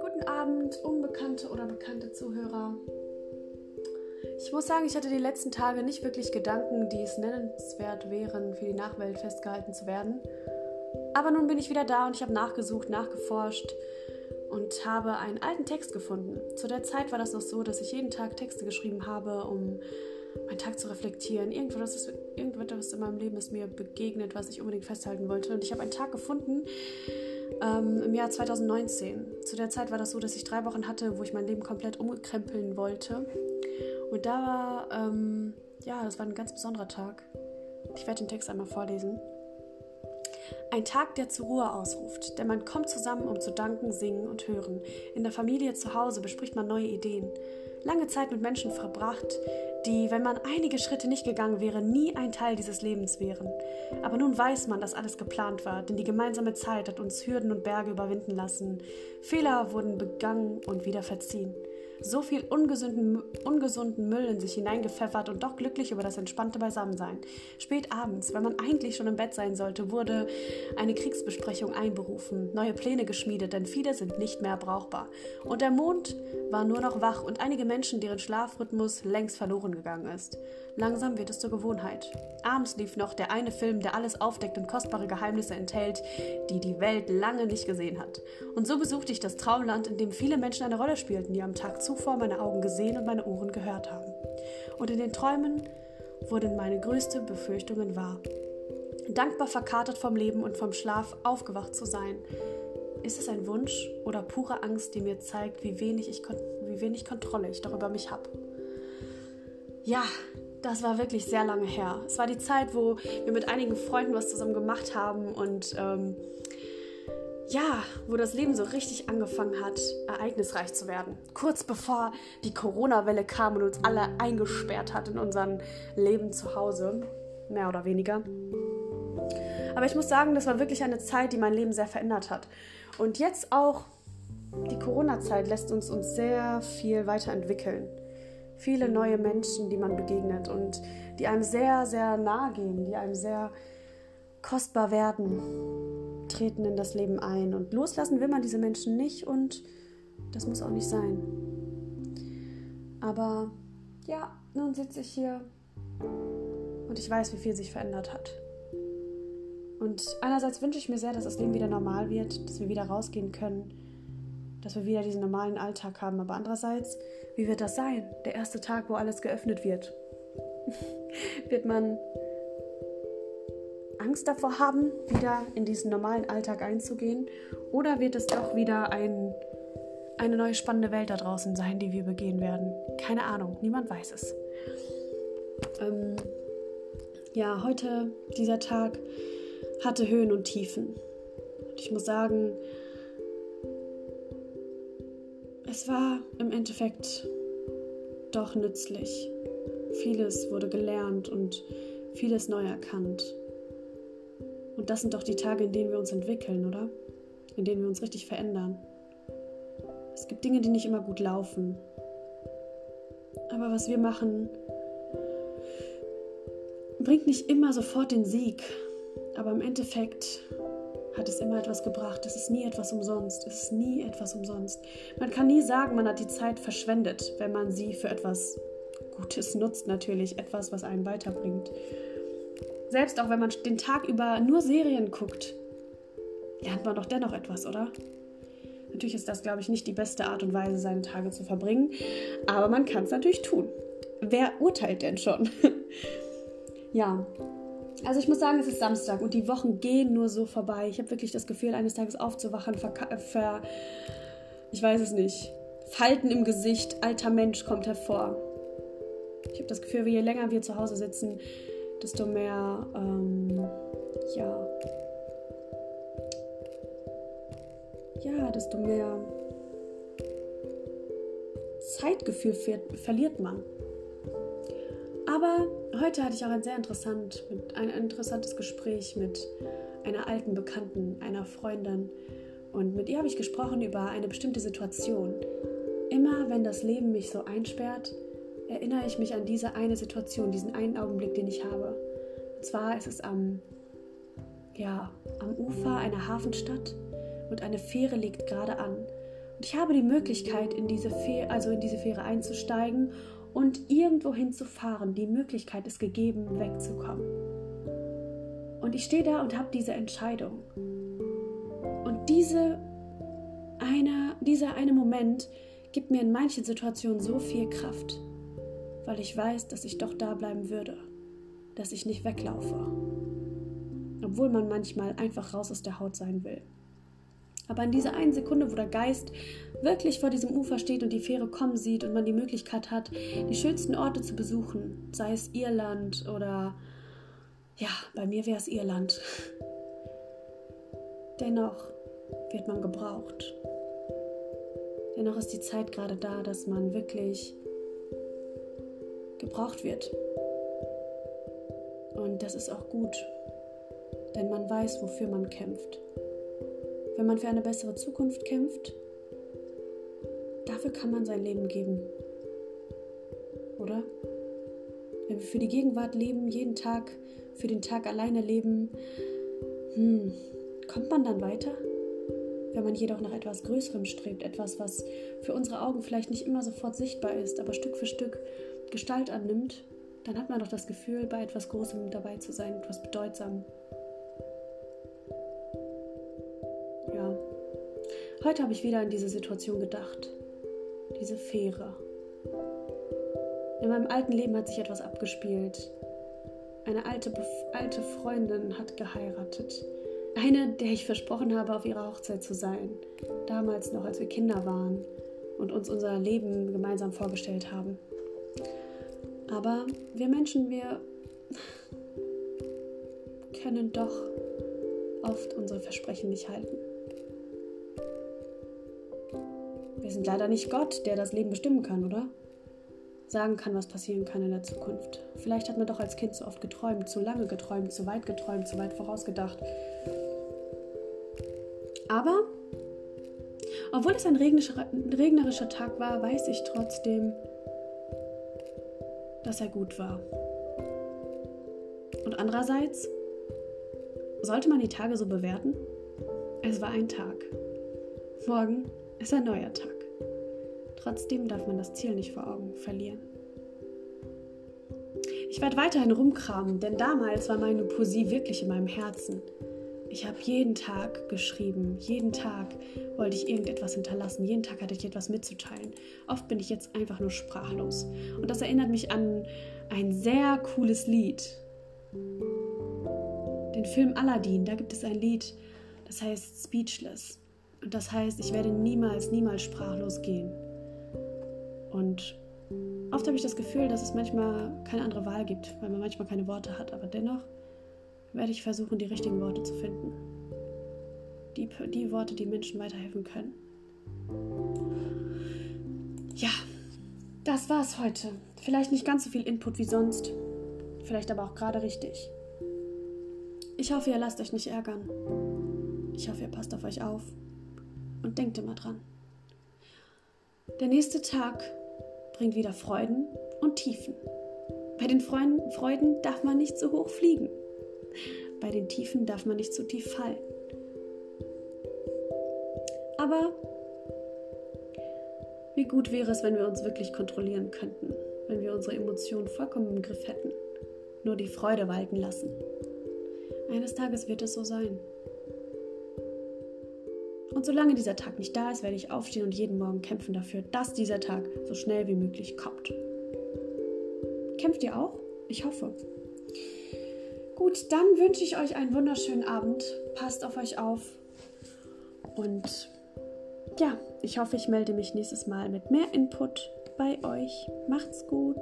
Guten Abend, unbekannte oder bekannte Zuhörer. Ich muss sagen, ich hatte die letzten Tage nicht wirklich Gedanken, die es nennenswert wären, für die Nachwelt festgehalten zu werden. Aber nun bin ich wieder da und ich habe nachgesucht, nachgeforscht und habe einen alten Text gefunden. Zu der Zeit war das noch so, dass ich jeden Tag Texte geschrieben habe, um meinen Tag zu reflektieren. Irgendwas, ist, irgendetwas in meinem Leben ist mir begegnet, was ich unbedingt festhalten wollte. Und ich habe einen Tag gefunden ähm, im Jahr 2019. Zu der Zeit war das so, dass ich drei Wochen hatte, wo ich mein Leben komplett umkrempeln wollte. Und da war, ähm, ja, das war ein ganz besonderer Tag. Ich werde den Text einmal vorlesen. Ein Tag, der zur Ruhe ausruft, denn man kommt zusammen, um zu danken, singen und hören. In der Familie zu Hause bespricht man neue Ideen. Lange Zeit mit Menschen verbracht, die, wenn man einige Schritte nicht gegangen wäre, nie ein Teil dieses Lebens wären. Aber nun weiß man, dass alles geplant war, denn die gemeinsame Zeit hat uns Hürden und Berge überwinden lassen. Fehler wurden begangen und wieder verziehen so viel ungesunden, ungesunden Müll in sich hineingepfeffert und doch glücklich über das entspannte Beisammensein. Spät abends, wenn man eigentlich schon im Bett sein sollte, wurde eine Kriegsbesprechung einberufen, neue Pläne geschmiedet, denn viele sind nicht mehr brauchbar. Und der Mond war nur noch wach und einige Menschen, deren Schlafrhythmus längst verloren gegangen ist. Langsam wird es zur Gewohnheit. Abends lief noch der eine Film, der alles aufdeckt und kostbare Geheimnisse enthält, die die Welt lange nicht gesehen hat. Und so besuchte ich das Traumland, in dem viele Menschen eine Rolle spielten, die am Tag zuvor meine Augen gesehen und meine Ohren gehört haben. Und in den Träumen wurden meine größte Befürchtungen wahr. Dankbar verkatert vom Leben und vom Schlaf aufgewacht zu sein. Ist es ein Wunsch oder pure Angst, die mir zeigt, wie wenig, ich, wie wenig Kontrolle ich darüber mich habe? Ja, das war wirklich sehr lange her. Es war die Zeit, wo wir mit einigen Freunden was zusammen gemacht haben und ähm, ja, wo das Leben so richtig angefangen hat, ereignisreich zu werden. Kurz bevor die Corona-Welle kam und uns alle eingesperrt hat in unserem Leben zu Hause, mehr oder weniger. Aber ich muss sagen, das war wirklich eine Zeit, die mein Leben sehr verändert hat. Und jetzt auch die Corona-Zeit lässt uns uns sehr viel weiterentwickeln viele neue Menschen, die man begegnet und die einem sehr, sehr nahe gehen, die einem sehr kostbar werden, treten in das Leben ein. Und loslassen will man diese Menschen nicht und das muss auch nicht sein. Aber ja, nun sitze ich hier und ich weiß, wie viel sich verändert hat. Und einerseits wünsche ich mir sehr, dass das Leben wieder normal wird, dass wir wieder rausgehen können, dass wir wieder diesen normalen Alltag haben. Aber andererseits, wie wird das sein? Der erste Tag, wo alles geöffnet wird. wird man Angst davor haben, wieder in diesen normalen Alltag einzugehen? Oder wird es doch wieder ein, eine neue spannende Welt da draußen sein, die wir begehen werden? Keine Ahnung, niemand weiß es. Ähm, ja, heute, dieser Tag hatte Höhen und Tiefen. Und ich muss sagen, es war im Endeffekt doch nützlich. Vieles wurde gelernt und vieles neu erkannt. Und das sind doch die Tage, in denen wir uns entwickeln, oder? In denen wir uns richtig verändern. Es gibt Dinge, die nicht immer gut laufen. Aber was wir machen, bringt nicht immer sofort den Sieg. Aber im Endeffekt hat es immer etwas gebracht. Es ist nie etwas umsonst. Es ist nie etwas umsonst. Man kann nie sagen, man hat die Zeit verschwendet, wenn man sie für etwas Gutes nutzt, natürlich. Etwas, was einen weiterbringt. Selbst auch wenn man den Tag über nur Serien guckt, lernt man doch dennoch etwas, oder? Natürlich ist das, glaube ich, nicht die beste Art und Weise, seine Tage zu verbringen, aber man kann es natürlich tun. Wer urteilt denn schon? ja, also ich muss sagen, es ist Samstag und die Wochen gehen nur so vorbei. Ich habe wirklich das Gefühl, eines Tages aufzuwachen, ver, ver ich weiß es nicht, Falten im Gesicht, alter Mensch kommt hervor. Ich habe das Gefühl, je länger wir zu Hause sitzen, desto mehr, ähm, ja, ja, desto mehr Zeitgefühl verliert man. Aber heute hatte ich auch ein sehr interessant, ein interessantes Gespräch mit einer alten Bekannten, einer Freundin. Und mit ihr habe ich gesprochen über eine bestimmte Situation. Immer wenn das Leben mich so einsperrt, erinnere ich mich an diese eine Situation, diesen einen Augenblick, den ich habe. Und zwar ist es am ja, am Ufer einer Hafenstadt und eine Fähre legt gerade an. Und ich habe die Möglichkeit, in diese Fähre, also in diese Fähre einzusteigen und irgendwo hinzufahren. Die Möglichkeit ist gegeben, wegzukommen. Und ich stehe da und habe diese Entscheidung. Und diese eine, dieser eine Moment gibt mir in manchen Situationen so viel Kraft, weil ich weiß, dass ich doch da bleiben würde, dass ich nicht weglaufe, obwohl man manchmal einfach raus aus der Haut sein will. Aber in dieser einen Sekunde, wo der Geist wirklich vor diesem Ufer steht und die Fähre kommen sieht und man die Möglichkeit hat, die schönsten Orte zu besuchen, sei es Irland oder ja, bei mir wäre es Irland. Dennoch wird man gebraucht. Dennoch ist die Zeit gerade da, dass man wirklich gebraucht wird. Und das ist auch gut, denn man weiß, wofür man kämpft. Wenn man für eine bessere Zukunft kämpft, dafür kann man sein Leben geben. Oder? Wenn wir für die Gegenwart leben, jeden Tag für den Tag alleine leben, hm, kommt man dann weiter? Wenn man jedoch nach etwas Größerem strebt, etwas, was für unsere Augen vielleicht nicht immer sofort sichtbar ist, aber Stück für Stück Gestalt annimmt, dann hat man doch das Gefühl, bei etwas Großem dabei zu sein, etwas Bedeutsamem. Ja, heute habe ich wieder an diese Situation gedacht. Diese Fähre. In meinem alten Leben hat sich etwas abgespielt. Eine alte, alte Freundin hat geheiratet. Eine, der ich versprochen habe, auf ihrer Hochzeit zu sein. Damals noch, als wir Kinder waren und uns unser Leben gemeinsam vorgestellt haben. Aber wir Menschen, wir können doch oft unsere Versprechen nicht halten. Wir sind leider nicht Gott, der das Leben bestimmen kann, oder? Sagen kann, was passieren kann in der Zukunft. Vielleicht hat man doch als Kind zu oft geträumt, zu lange geträumt, zu weit geträumt, zu weit vorausgedacht. Aber, obwohl es ein regnerischer Tag war, weiß ich trotzdem, dass er gut war. Und andererseits, sollte man die Tage so bewerten? Es war ein Tag. Morgen ist ein neuer Tag. Trotzdem darf man das Ziel nicht vor Augen verlieren. Ich werde weiterhin rumkramen, denn damals war meine Poesie wirklich in meinem Herzen. Ich habe jeden Tag geschrieben, jeden Tag wollte ich irgendetwas hinterlassen, jeden Tag hatte ich etwas mitzuteilen. Oft bin ich jetzt einfach nur sprachlos. Und das erinnert mich an ein sehr cooles Lied. Den Film Aladdin, da gibt es ein Lied, das heißt Speechless. Und das heißt, ich werde niemals, niemals sprachlos gehen. Und oft habe ich das Gefühl, dass es manchmal keine andere Wahl gibt, weil man manchmal keine Worte hat, aber dennoch werde ich versuchen, die richtigen Worte zu finden. Die, die Worte, die Menschen weiterhelfen können. Ja, das war's heute. Vielleicht nicht ganz so viel Input wie sonst. Vielleicht aber auch gerade richtig. Ich hoffe, ihr lasst euch nicht ärgern. Ich hoffe, ihr passt auf euch auf. Und denkt immer dran. Der nächste Tag bringt wieder Freuden und Tiefen. Bei den Freuden darf man nicht zu hoch fliegen. Bei den Tiefen darf man nicht zu tief fallen. Aber wie gut wäre es, wenn wir uns wirklich kontrollieren könnten, wenn wir unsere Emotionen vollkommen im Griff hätten, nur die Freude walten lassen. Eines Tages wird es so sein. Und solange dieser Tag nicht da ist, werde ich aufstehen und jeden Morgen kämpfen dafür, dass dieser Tag so schnell wie möglich kommt. Kämpft ihr auch? Ich hoffe. Gut, dann wünsche ich euch einen wunderschönen Abend. Passt auf euch auf. Und ja, ich hoffe, ich melde mich nächstes Mal mit mehr Input bei euch. Macht's gut.